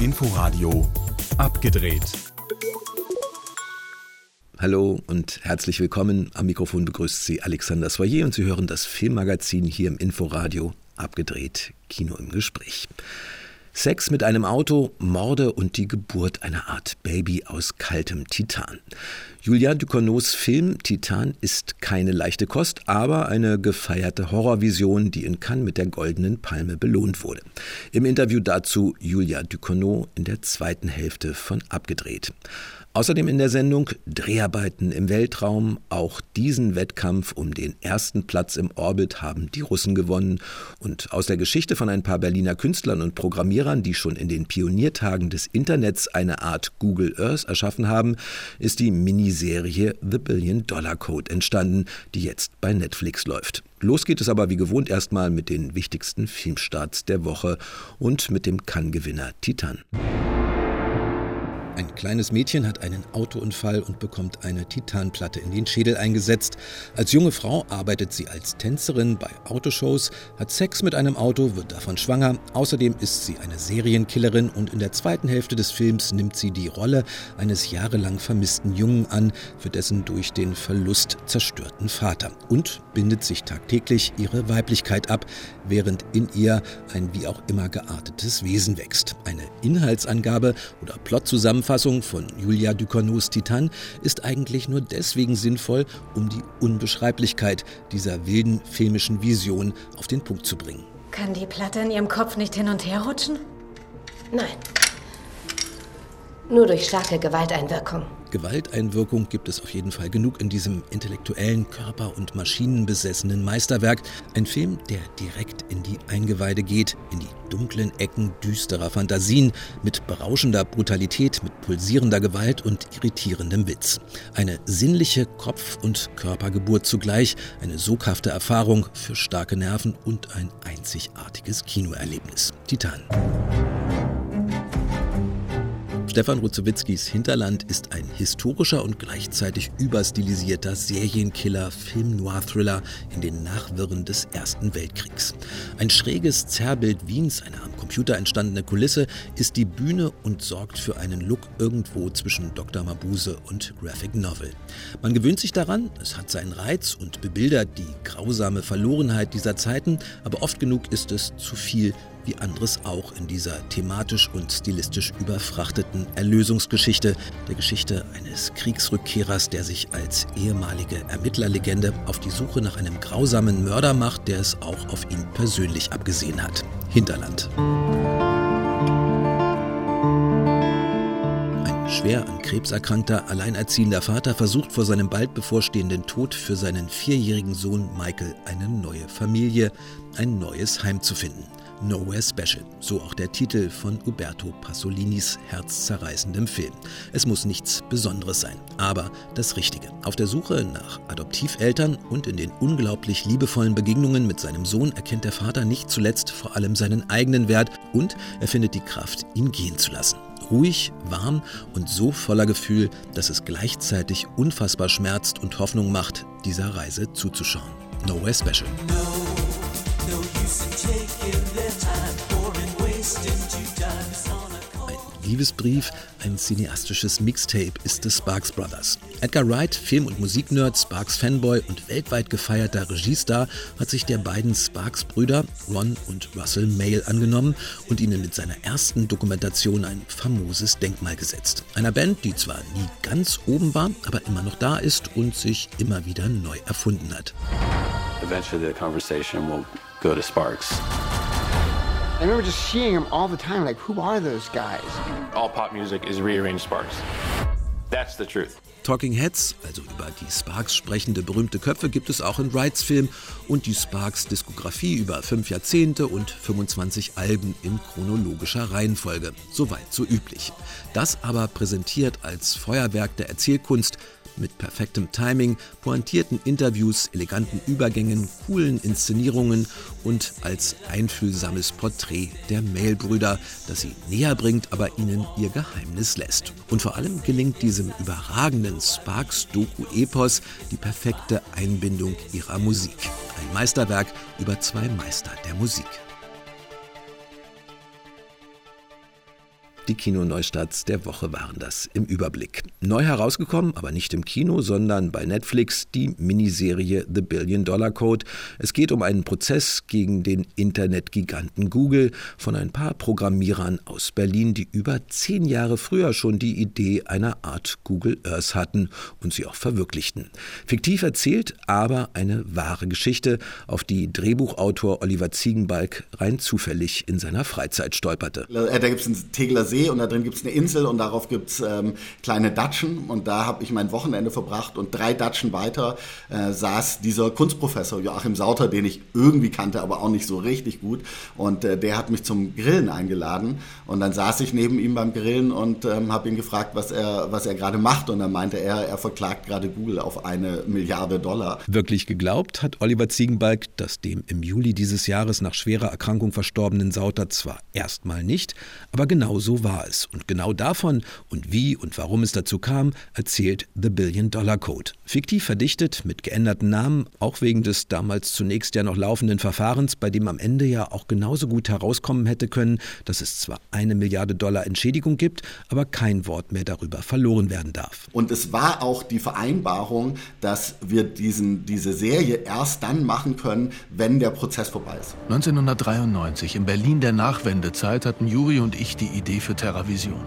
Inforadio abgedreht. Hallo und herzlich willkommen. Am Mikrofon begrüßt Sie Alexander Soyer und Sie hören das Filmmagazin hier im Inforadio abgedreht. Kino im Gespräch. Sex mit einem Auto, Morde und die Geburt einer Art Baby aus kaltem Titan. Julia Ducournau's Film Titan ist keine leichte Kost, aber eine gefeierte Horrorvision, die in Cannes mit der Goldenen Palme belohnt wurde. Im Interview dazu Julia Ducournau in der zweiten Hälfte von Abgedreht. Außerdem in der Sendung Dreharbeiten im Weltraum. Auch diesen Wettkampf um den ersten Platz im Orbit haben die Russen gewonnen. Und aus der Geschichte von ein paar Berliner Künstlern und Programmierern, die schon in den Pioniertagen des Internets eine Art Google Earth erschaffen haben, ist die Miniserie The Billion Dollar Code entstanden, die jetzt bei Netflix läuft. Los geht es aber wie gewohnt erstmal mit den wichtigsten Filmstarts der Woche und mit dem Cannes-Gewinner Titan. Ein kleines Mädchen hat einen Autounfall und bekommt eine Titanplatte in den Schädel eingesetzt. Als junge Frau arbeitet sie als Tänzerin bei Autoshows, hat Sex mit einem Auto, wird davon schwanger. Außerdem ist sie eine Serienkillerin und in der zweiten Hälfte des Films nimmt sie die Rolle eines jahrelang vermissten Jungen an, für dessen durch den Verlust zerstörten Vater und bindet sich tagtäglich ihre Weiblichkeit ab, während in ihr ein wie auch immer geartetes Wesen wächst. Eine Inhaltsangabe oder Plotzusammenfassung Zusammenfassung von Julia Ducournau's Titan ist eigentlich nur deswegen sinnvoll, um die Unbeschreiblichkeit dieser wilden filmischen Vision auf den Punkt zu bringen. Kann die Platte in Ihrem Kopf nicht hin und her rutschen? Nein. Nur durch starke Gewalteinwirkung. Gewalteinwirkung gibt es auf jeden Fall genug in diesem intellektuellen, körper- und maschinenbesessenen Meisterwerk. Ein Film, der direkt in die Eingeweide geht, in die dunklen Ecken düsterer Fantasien, mit berauschender Brutalität, mit pulsierender Gewalt und irritierendem Witz. Eine sinnliche Kopf- und Körpergeburt zugleich, eine soghafte Erfahrung für starke Nerven und ein einzigartiges Kinoerlebnis. Titan. Stefan Ruzowitzkis Hinterland ist ein historischer und gleichzeitig überstilisierter Serienkiller, Film-Noir-Thriller in den Nachwirren des Ersten Weltkriegs. Ein schräges Zerrbild Wiens, eine am Computer entstandene Kulisse, ist die Bühne und sorgt für einen Look irgendwo zwischen Dr. Mabuse und Graphic Novel. Man gewöhnt sich daran, es hat seinen Reiz und bebildert die grausame Verlorenheit dieser Zeiten, aber oft genug ist es zu viel wie anderes auch in dieser thematisch und stilistisch überfrachteten Erlösungsgeschichte, der Geschichte eines Kriegsrückkehrers, der sich als ehemalige Ermittlerlegende auf die Suche nach einem grausamen Mörder macht, der es auch auf ihn persönlich abgesehen hat. Hinterland. Ein schwer an Krebs erkrankter, alleinerziehender Vater versucht vor seinem bald bevorstehenden Tod für seinen vierjährigen Sohn Michael eine neue Familie, ein neues Heim zu finden. Nowhere Special, so auch der Titel von Uberto Pasolinis herzzerreißendem Film. Es muss nichts Besonderes sein, aber das Richtige. Auf der Suche nach Adoptiveltern und in den unglaublich liebevollen Begegnungen mit seinem Sohn erkennt der Vater nicht zuletzt vor allem seinen eigenen Wert und er findet die Kraft, ihn gehen zu lassen. Ruhig, warm und so voller Gefühl, dass es gleichzeitig unfassbar schmerzt und Hoffnung macht, dieser Reise zuzuschauen. Nowhere Special. No, no Liebesbrief, ein cineastisches Mixtape ist des Sparks Brothers. Edgar Wright, Film- und Musiknerd, Sparks Fanboy und weltweit gefeierter Regiestar, hat sich der beiden Sparks-Brüder Ron und Russell Mail angenommen und ihnen mit seiner ersten Dokumentation ein famoses Denkmal gesetzt. Einer Band, die zwar nie ganz oben war, aber immer noch da ist und sich immer wieder neu erfunden hat. Eventually the conversation will go to Sparks. I remember just seeing them all the time. Like, who are those guys? All pop music is rearranged Sparks. That's the truth. Talking Heads, also über die Sparks sprechende berühmte Köpfe, gibt es auch in Wrights Film und die Sparks Diskografie über fünf Jahrzehnte und 25 Alben in chronologischer Reihenfolge. Soweit so üblich. Das aber präsentiert als Feuerwerk der Erzählkunst mit perfektem Timing, pointierten Interviews, eleganten Übergängen, coolen Inszenierungen und als einfühlsames Porträt der Mailbrüder, das sie näher bringt, aber ihnen ihr Geheimnis lässt. Und vor allem gelingt diesem überragenden Sparks-Doku-Epos die perfekte Einbindung ihrer Musik. Ein Meisterwerk über zwei Meister der Musik. Die Kinoneustarts der Woche waren das im Überblick. Neu herausgekommen, aber nicht im Kino, sondern bei Netflix die Miniserie The Billion Dollar Code. Es geht um einen Prozess gegen den Internetgiganten Google von ein paar Programmierern aus Berlin, die über zehn Jahre früher schon die Idee einer Art Google Earth hatten und sie auch verwirklichten. Fiktiv erzählt, aber eine wahre Geschichte, auf die Drehbuchautor Oliver Ziegenbalg rein zufällig in seiner Freizeit stolperte. Äh, da gibt es einen Tegeler See und da drin gibt es eine Insel und darauf gibt es ähm, kleine Datschen. Und da habe ich mein Wochenende verbracht und drei Datschen weiter äh, saß dieser Kunstprofessor Joachim Sauter, den ich irgendwie kannte, aber auch nicht so richtig gut. Und äh, der hat mich zum Grillen eingeladen. Und dann saß ich neben ihm beim Grillen und ähm, habe ihn gefragt, was er, was er gerade macht. Und dann meinte er, er verklagt gerade Google auf eine Milliarde Dollar. Wirklich geglaubt hat Oliver Ziegenbalg, dass dem im Juli dieses Jahres nach schwerer Erkrankung verstorbenen Sauter zwar erstmal nicht, aber genau so war es. Und genau davon und wie und warum es dazu kam, erzählt The Billion Dollar Code. Fiktiv verdichtet, mit geänderten Namen, auch wegen des damals zunächst ja noch laufenden Verfahrens, bei dem am Ende ja auch genauso gut herauskommen hätte können, dass es zwar eine Milliarde Dollar Entschädigung gibt, aber kein Wort mehr darüber verloren werden darf. Und es war auch die Vereinbarung, dass wir diesen, diese Serie erst dann machen können, wenn der Prozess vorbei ist. 1993, in Berlin der Nachwendezeit, hatten Juri und ich die Idee für TerraVision.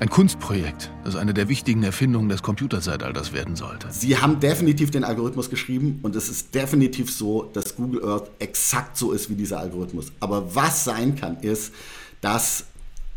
Ein Kunstprojekt, das eine der wichtigen Erfindungen des Computerzeitalters werden sollte. Sie haben definitiv den Algorithmus geschrieben und es ist definitiv so, dass Google Earth exakt so ist wie dieser Algorithmus. Aber was sein kann, ist, dass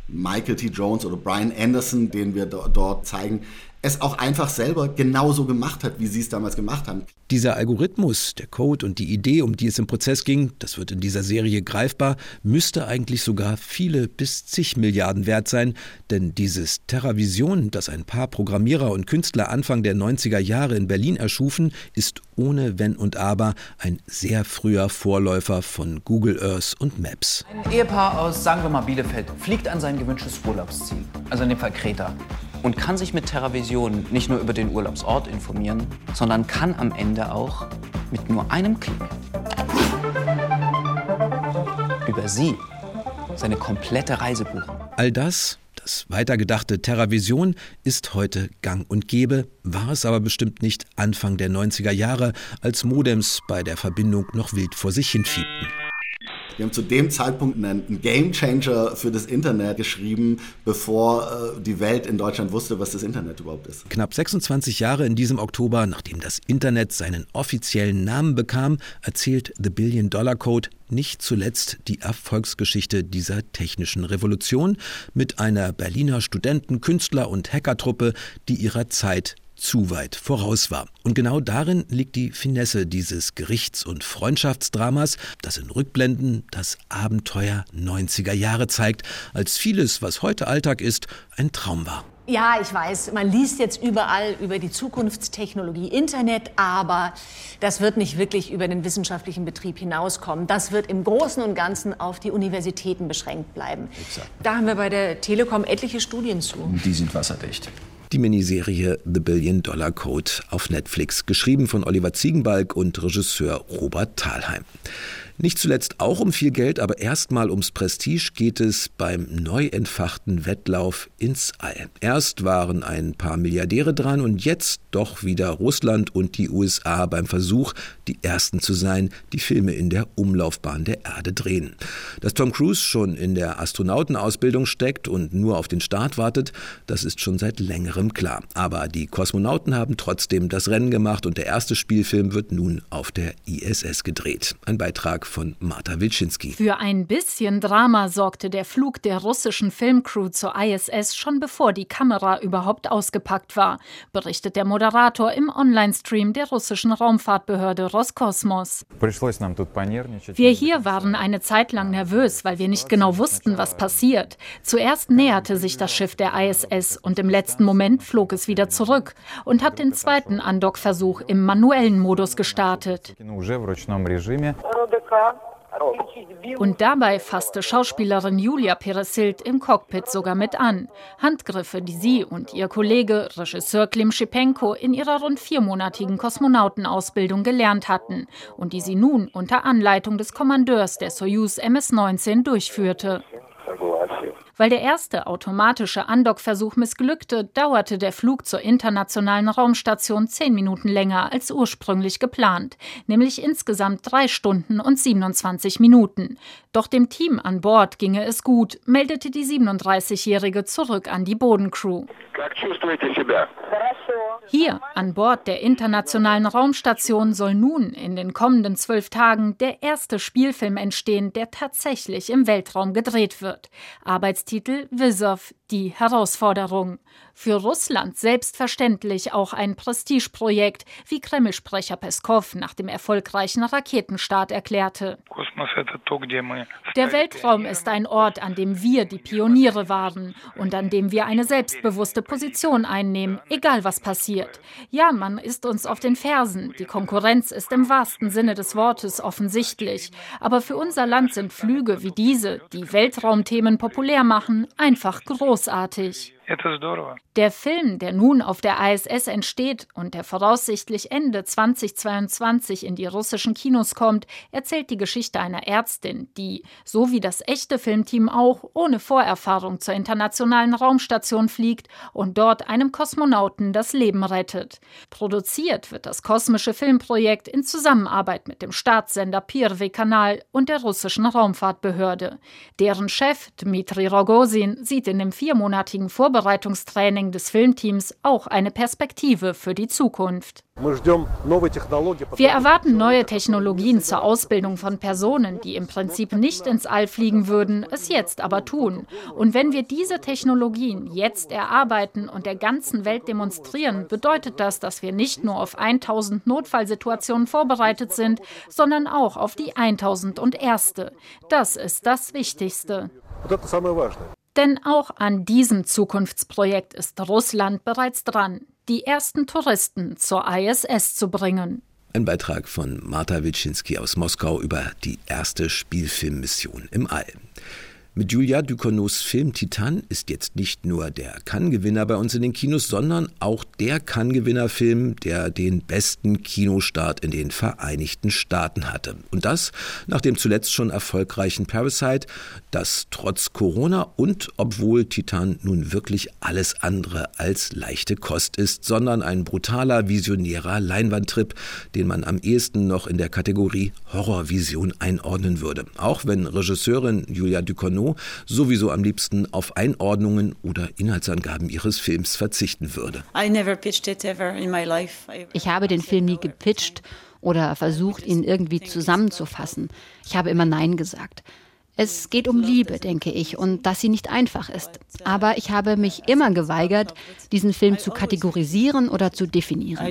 Michael T. Jones oder Brian Anderson, den wir dort zeigen, es auch einfach selber genauso gemacht hat, wie sie es damals gemacht haben. Dieser Algorithmus, der Code und die Idee, um die es im Prozess ging, das wird in dieser Serie greifbar, müsste eigentlich sogar viele bis zig Milliarden wert sein, denn dieses TerraVision, das ein paar Programmierer und Künstler Anfang der 90er Jahre in Berlin erschufen, ist ohne Wenn und Aber ein sehr früher Vorläufer von Google Earth und Maps. Ein Ehepaar aus, sagen wir mal, Bielefeld fliegt an sein gewünschtes Urlaubsziel, also in dem Fall Kreta und kann sich mit TerraVision nicht nur über den Urlaubsort informieren, sondern kann am Ende auch mit nur einem Klick über sie seine komplette Reise buchen. All das, das weitergedachte TerraVision, ist heute gang und gäbe, war es aber bestimmt nicht Anfang der 90er Jahre, als Modems bei der Verbindung noch wild vor sich hinfiebten. Wir haben zu dem Zeitpunkt einen Game Changer für das Internet geschrieben, bevor äh, die Welt in Deutschland wusste, was das Internet überhaupt ist. Knapp 26 Jahre in diesem Oktober, nachdem das Internet seinen offiziellen Namen bekam, erzählt The Billion Dollar Code nicht zuletzt die Erfolgsgeschichte dieser technischen Revolution mit einer Berliner Studenten-, Künstler- und Hackertruppe, die ihrer Zeit zu weit voraus war. Und genau darin liegt die Finesse dieses Gerichts- und Freundschaftsdramas, das in Rückblenden das Abenteuer 90er Jahre zeigt, als vieles, was heute Alltag ist, ein Traum war. Ja, ich weiß, man liest jetzt überall über die Zukunftstechnologie Internet, aber das wird nicht wirklich über den wissenschaftlichen Betrieb hinauskommen. Das wird im Großen und Ganzen auf die Universitäten beschränkt bleiben. Exakt. Da haben wir bei der Telekom etliche Studien zu. Die sind wasserdicht die Miniserie The Billion Dollar Code auf Netflix, geschrieben von Oliver Ziegenbalg und Regisseur Robert Thalheim. Nicht zuletzt auch um viel Geld, aber erstmal ums Prestige geht es beim neu entfachten Wettlauf ins All. Erst waren ein paar Milliardäre dran und jetzt doch wieder Russland und die USA beim Versuch, die Ersten zu sein, die Filme in der Umlaufbahn der Erde drehen. Dass Tom Cruise schon in der Astronautenausbildung steckt und nur auf den Start wartet, das ist schon seit längerem klar. Aber die Kosmonauten haben trotzdem das Rennen gemacht und der erste Spielfilm wird nun auf der ISS gedreht. Ein Beitrag von Marta Wilczynski. Für ein bisschen Drama sorgte der Flug der russischen Filmcrew zur ISS schon bevor die Kamera überhaupt ausgepackt war, berichtet der Moderator im Online-Stream der russischen Raumfahrtbehörde Roskosmos. Wir hier waren eine Zeit lang nervös, weil wir nicht genau wussten, was passiert. Zuerst näherte sich das Schiff der ISS und im letzten Moment flog es wieder zurück und hat den zweiten Andockversuch im manuellen Modus gestartet. Und dabei fasste Schauspielerin Julia Peresild im Cockpit sogar mit an. Handgriffe, die sie und ihr Kollege, Regisseur Klim Schipenko, in ihrer rund viermonatigen Kosmonautenausbildung gelernt hatten und die sie nun unter Anleitung des Kommandeurs der Soyuz MS-19 durchführte. Weil der erste automatische Andockversuch missglückte, dauerte der Flug zur internationalen Raumstation zehn Minuten länger als ursprünglich geplant, nämlich insgesamt drei Stunden und 27 Minuten. Doch dem Team an Bord ginge es gut, meldete die 37-Jährige zurück an die Bodencrew. Hier an Bord der internationalen Raumstation soll nun in den kommenden zwölf Tagen der erste Spielfilm entstehen, der tatsächlich im Weltraum gedreht wird. Arbeitstitel Wisov, die Herausforderung. Für Russland selbstverständlich auch ein Prestigeprojekt, wie Kreml-Sprecher Peskov nach dem erfolgreichen Raketenstart erklärte. Der Weltraum ist ein Ort, an dem wir die Pioniere waren und an dem wir eine selbstbewusste Position einnehmen, egal was passiert. Ja, man ist uns auf den Fersen. Die Konkurrenz ist im wahrsten Sinne des Wortes offensichtlich. Aber für unser Land sind Flüge wie diese, die Weltraumthemen populär machen, einfach großartig. Der Film, der nun auf der ISS entsteht und der voraussichtlich Ende 2022 in die russischen Kinos kommt, erzählt die Geschichte einer Ärztin, die, so wie das echte Filmteam auch, ohne Vorerfahrung zur internationalen Raumstation fliegt und dort einem Kosmonauten das Leben rettet. Produziert wird das kosmische Filmprojekt in Zusammenarbeit mit dem Staatssender Pirve-Kanal und der russischen Raumfahrtbehörde. Deren Chef, Dmitri Rogozin, sieht in dem viermonatigen Vorbereitungsprojekt Vorbereitungstraining des Filmteams auch eine Perspektive für die Zukunft. Wir erwarten neue Technologien zur Ausbildung von Personen, die im Prinzip nicht ins All fliegen würden, es jetzt aber tun. Und wenn wir diese Technologien jetzt erarbeiten und der ganzen Welt demonstrieren, bedeutet das, dass wir nicht nur auf 1000 Notfallsituationen vorbereitet sind, sondern auch auf die 1001. Das ist das Wichtigste. Denn auch an diesem Zukunftsprojekt ist Russland bereits dran, die ersten Touristen zur ISS zu bringen. Ein Beitrag von Marta Wilczynski aus Moskau über die erste Spielfilmmission im All. Mit Julia Ducournau's Film Titan ist jetzt nicht nur der Cannes-Gewinner bei uns in den Kinos, sondern auch der Cannes-Gewinner-Film, der den besten Kinostart in den Vereinigten Staaten hatte. Und das nach dem zuletzt schon erfolgreichen Parasite, das trotz Corona und obwohl Titan nun wirklich alles andere als leichte Kost ist, sondern ein brutaler, visionärer Leinwandtrip, den man am ehesten noch in der Kategorie Horrorvision einordnen würde. Auch wenn Regisseurin Julia Ducournau Renault sowieso am liebsten auf Einordnungen oder Inhaltsangaben ihres Films verzichten würde. Ich habe den Film nie gepitcht oder versucht, ihn irgendwie zusammenzufassen. Ich habe immer Nein gesagt. Es geht um Liebe, denke ich, und dass sie nicht einfach ist. Aber ich habe mich immer geweigert, diesen Film zu kategorisieren oder zu definieren.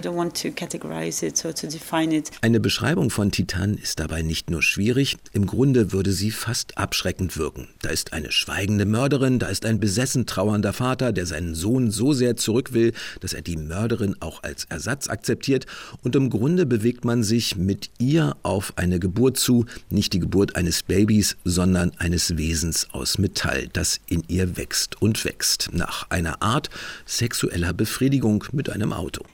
Eine Beschreibung von Titan ist dabei nicht nur schwierig, im Grunde würde sie fast abschreckend wirken. Da ist eine schweigende Mörderin, da ist ein besessen trauernder Vater, der seinen Sohn so sehr zurück will, dass er die Mörderin auch als Ersatz akzeptiert, und im Grunde bewegt man sich mit ihr auf eine Geburt zu, nicht die Geburt eines Babys, sondern sondern eines Wesens aus Metall, das in ihr wächst und wächst, nach einer Art sexueller Befriedigung mit einem Auto.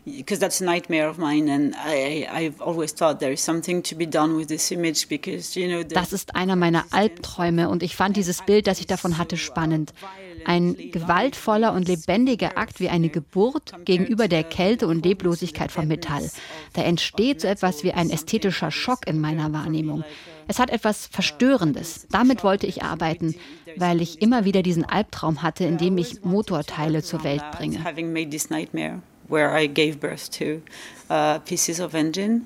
Das ist einer meiner Albträume und ich fand dieses Bild, das ich davon hatte, spannend. Ein gewaltvoller und lebendiger Akt wie eine Geburt gegenüber der Kälte und Leblosigkeit von Metall. Da entsteht so etwas wie ein ästhetischer Schock in meiner Wahrnehmung. Es hat etwas Verstörendes. Damit wollte ich arbeiten, weil ich immer wieder diesen Albtraum hatte, in dem ich Motorteile zur Welt bringe. Uh,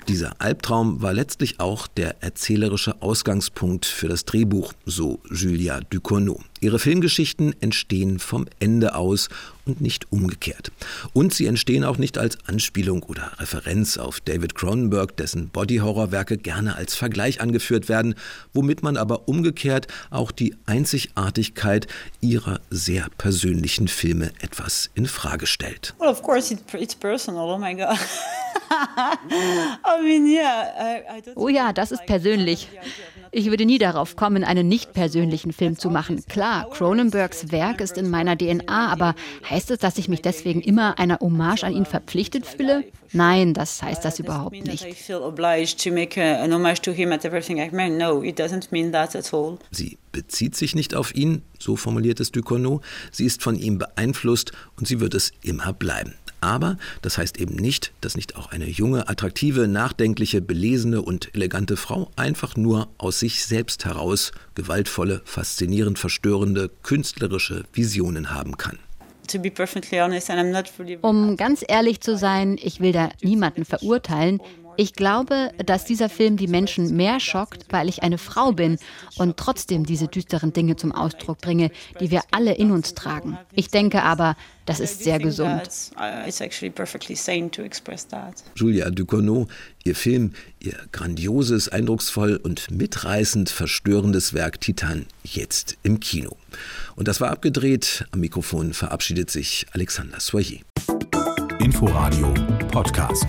Dieser Albtraum war letztlich auch der erzählerische Ausgangspunkt für das Drehbuch, so Julia Ducournau. Ihre Filmgeschichten entstehen vom Ende aus und nicht umgekehrt. Und sie entstehen auch nicht als Anspielung oder Referenz auf David Cronenberg, dessen Body-Horror-Werke gerne als Vergleich angeführt werden, womit man aber umgekehrt auch die Einzigartigkeit ihrer sehr persönlichen Filme etwas in Frage stellt. Well, of course it's personal. Oh my God. Oh ja, das ist persönlich. Ich würde nie darauf kommen, einen nicht persönlichen Film zu machen. Klar, Cronenbergs Werk ist in meiner DNA, aber heißt es, dass ich mich deswegen immer einer Hommage an ihn verpflichtet fühle? Nein, das heißt das überhaupt nicht. Sie bezieht sich nicht auf ihn, so formuliert es Ducournau, sie ist von ihm beeinflusst und sie wird es immer bleiben. Aber das heißt eben nicht, dass nicht auch eine junge, attraktive, nachdenkliche, belesene und elegante Frau einfach nur aus sich selbst heraus gewaltvolle, faszinierend verstörende, künstlerische Visionen haben kann. Um ganz ehrlich zu sein, ich will da niemanden verurteilen. Ich glaube, dass dieser Film die Menschen mehr schockt, weil ich eine Frau bin und trotzdem diese düsteren Dinge zum Ausdruck bringe, die wir alle in uns tragen. Ich denke aber, das ist sehr gesund. Julia Ducournau, ihr Film, ihr grandioses, eindrucksvoll und mitreißend verstörendes Werk Titan jetzt im Kino. Und das war abgedreht. Am Mikrofon verabschiedet sich Alexander Soyer. Inforadio Podcast.